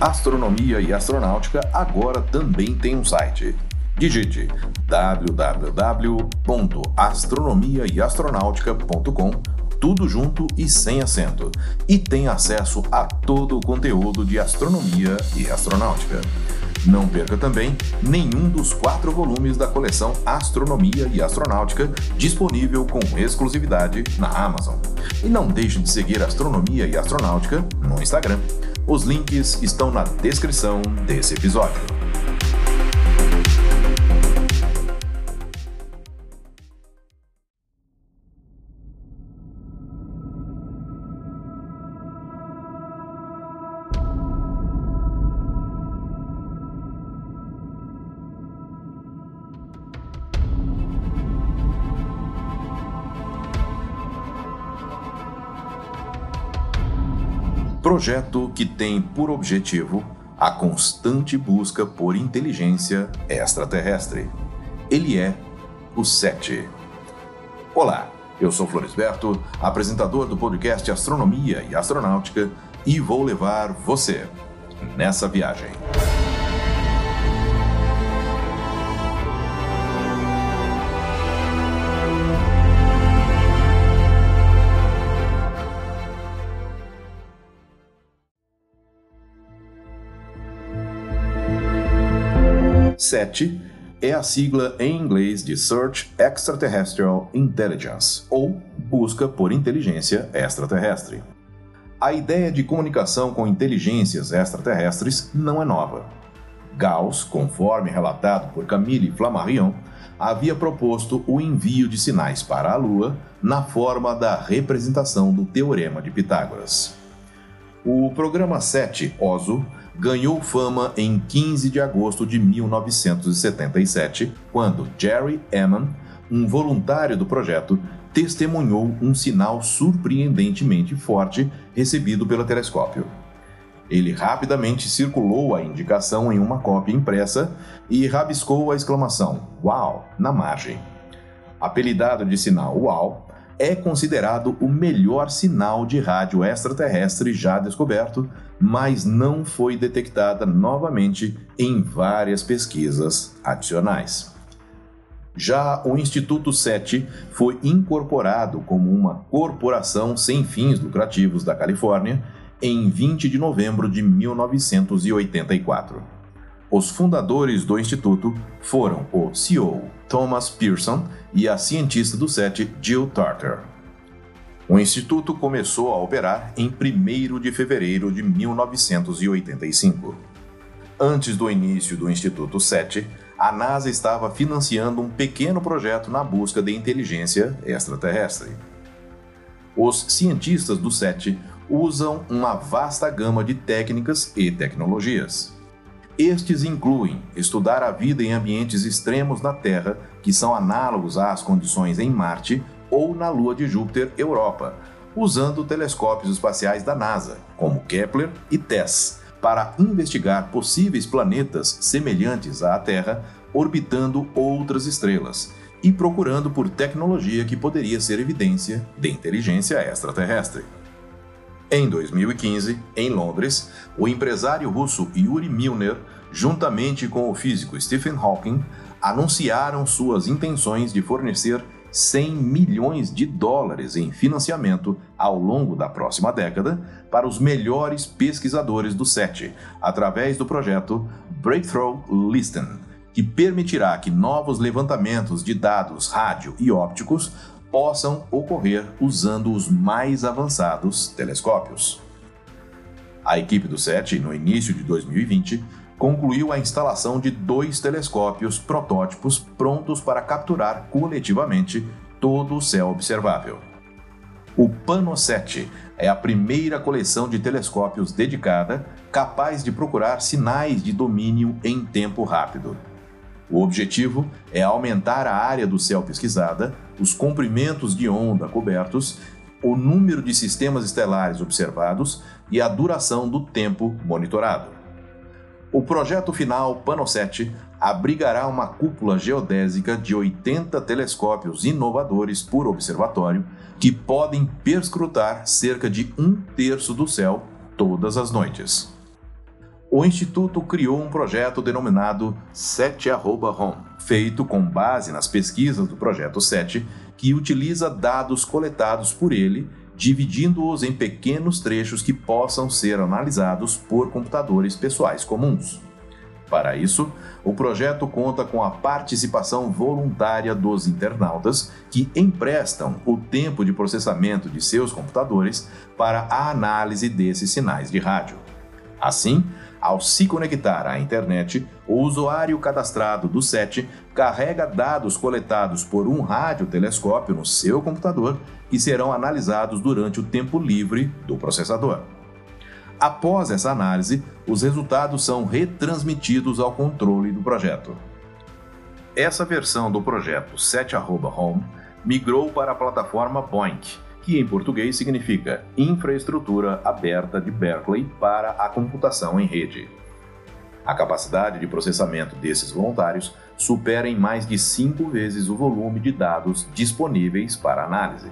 Astronomia e Astronáutica agora também tem um site. Digite www.astronomiaeastronautica.com tudo junto e sem acento, e tem acesso a todo o conteúdo de astronomia e astronáutica. Não perca também nenhum dos quatro volumes da coleção Astronomia e Astronáutica, disponível com exclusividade na Amazon. E não deixe de seguir Astronomia e Astronáutica no Instagram. Os links estão na descrição desse episódio. Projeto que tem por objetivo a constante busca por inteligência extraterrestre. Ele é o SET. Olá, eu sou Florisberto, apresentador do podcast Astronomia e Astronáutica, e vou levar você nessa viagem. 7 é a sigla em inglês de Search Extraterrestrial Intelligence, ou Busca por Inteligência Extraterrestre. A ideia de comunicação com inteligências extraterrestres não é nova. Gauss, conforme relatado por Camille Flammarion, havia proposto o envio de sinais para a Lua na forma da representação do Teorema de Pitágoras. O programa 7, OSO, ganhou fama em 15 de agosto de 1977, quando Jerry Eman, um voluntário do projeto, testemunhou um sinal surpreendentemente forte recebido pelo telescópio. Ele rapidamente circulou a indicação em uma cópia impressa e rabiscou a exclamação "Uau!" na margem. Apelidado de sinal "Uau!", é considerado o melhor sinal de rádio extraterrestre já descoberto, mas não foi detectada novamente em várias pesquisas adicionais. Já o Instituto SETI foi incorporado como uma corporação sem fins lucrativos da Califórnia em 20 de novembro de 1984. Os fundadores do instituto foram o CEO Thomas Pearson e a cientista do SET Jill Tarter. O instituto começou a operar em 1 de fevereiro de 1985. Antes do início do Instituto SET, a NASA estava financiando um pequeno projeto na busca de inteligência extraterrestre. Os cientistas do SET usam uma vasta gama de técnicas e tecnologias. Estes incluem estudar a vida em ambientes extremos na Terra, que são análogos às condições em Marte ou na Lua de Júpiter, Europa, usando telescópios espaciais da NASA, como Kepler e TESS, para investigar possíveis planetas semelhantes à Terra orbitando outras estrelas e procurando por tecnologia que poderia ser evidência de inteligência extraterrestre. Em 2015, em Londres, o empresário russo Yuri Milner, juntamente com o físico Stephen Hawking, anunciaram suas intenções de fornecer 100 milhões de dólares em financiamento ao longo da próxima década para os melhores pesquisadores do SET, através do projeto Breakthrough Listen, que permitirá que novos levantamentos de dados rádio e ópticos possam ocorrer usando os mais avançados telescópios. A equipe do SET, no início de 2020, concluiu a instalação de dois telescópios protótipos prontos para capturar coletivamente todo o céu observável. O PANOSET é a primeira coleção de telescópios dedicada capaz de procurar sinais de domínio em tempo rápido. O objetivo é aumentar a área do céu pesquisada, os comprimentos de onda cobertos, o número de sistemas estelares observados e a duração do tempo monitorado. O projeto final PanoSet abrigará uma cúpula geodésica de 80 telescópios inovadores por observatório que podem perscrutar cerca de um terço do céu todas as noites. O Instituto criou um projeto denominado SET@home, feito com base nas pesquisas do projeto SET, que utiliza dados coletados por ele, dividindo-os em pequenos trechos que possam ser analisados por computadores pessoais comuns. Para isso, o projeto conta com a participação voluntária dos internautas que emprestam o tempo de processamento de seus computadores para a análise desses sinais de rádio. Assim, ao se conectar à internet, o usuário cadastrado do SET carrega dados coletados por um radiotelescópio no seu computador que serão analisados durante o tempo livre do processador. Após essa análise, os resultados são retransmitidos ao controle do projeto. Essa versão do projeto SET@home migrou para a plataforma Boink, que em português significa Infraestrutura Aberta de Berkeley para a Computação em Rede. A capacidade de processamento desses voluntários supera em mais de cinco vezes o volume de dados disponíveis para análise.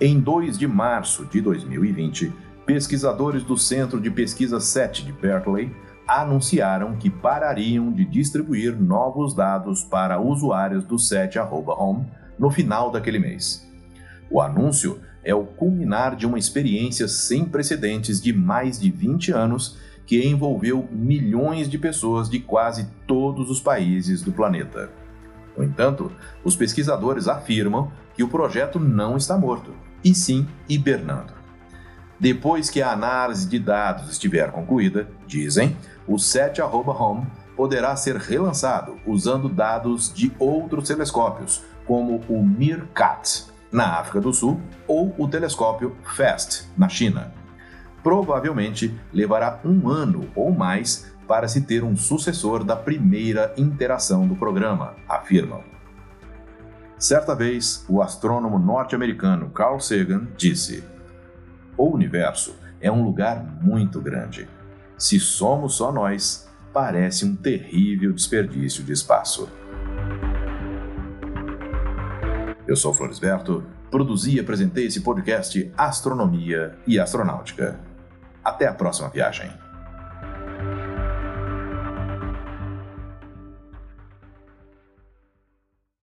Em 2 de março de 2020, pesquisadores do Centro de Pesquisa 7 de Berkeley anunciaram que parariam de distribuir novos dados para usuários do 7@home no final daquele mês. O anúncio é o culminar de uma experiência sem precedentes de mais de 20 anos que envolveu milhões de pessoas de quase todos os países do planeta. No entanto, os pesquisadores afirmam que o projeto não está morto, e sim hibernando. Depois que a análise de dados estiver concluída, dizem, o 7@home poderá ser relançado usando dados de outros telescópios, como o MeerKAT, na África do Sul, ou o telescópio FAST, na China. Provavelmente levará um ano ou mais para se ter um sucessor da primeira interação do programa, afirmam. Certa vez, o astrônomo norte-americano Carl Sagan disse: O universo é um lugar muito grande. Se somos só nós, parece um terrível desperdício de espaço. Eu sou Floresberto, produzi e apresentei esse podcast Astronomia e Astronáutica. Até a próxima viagem.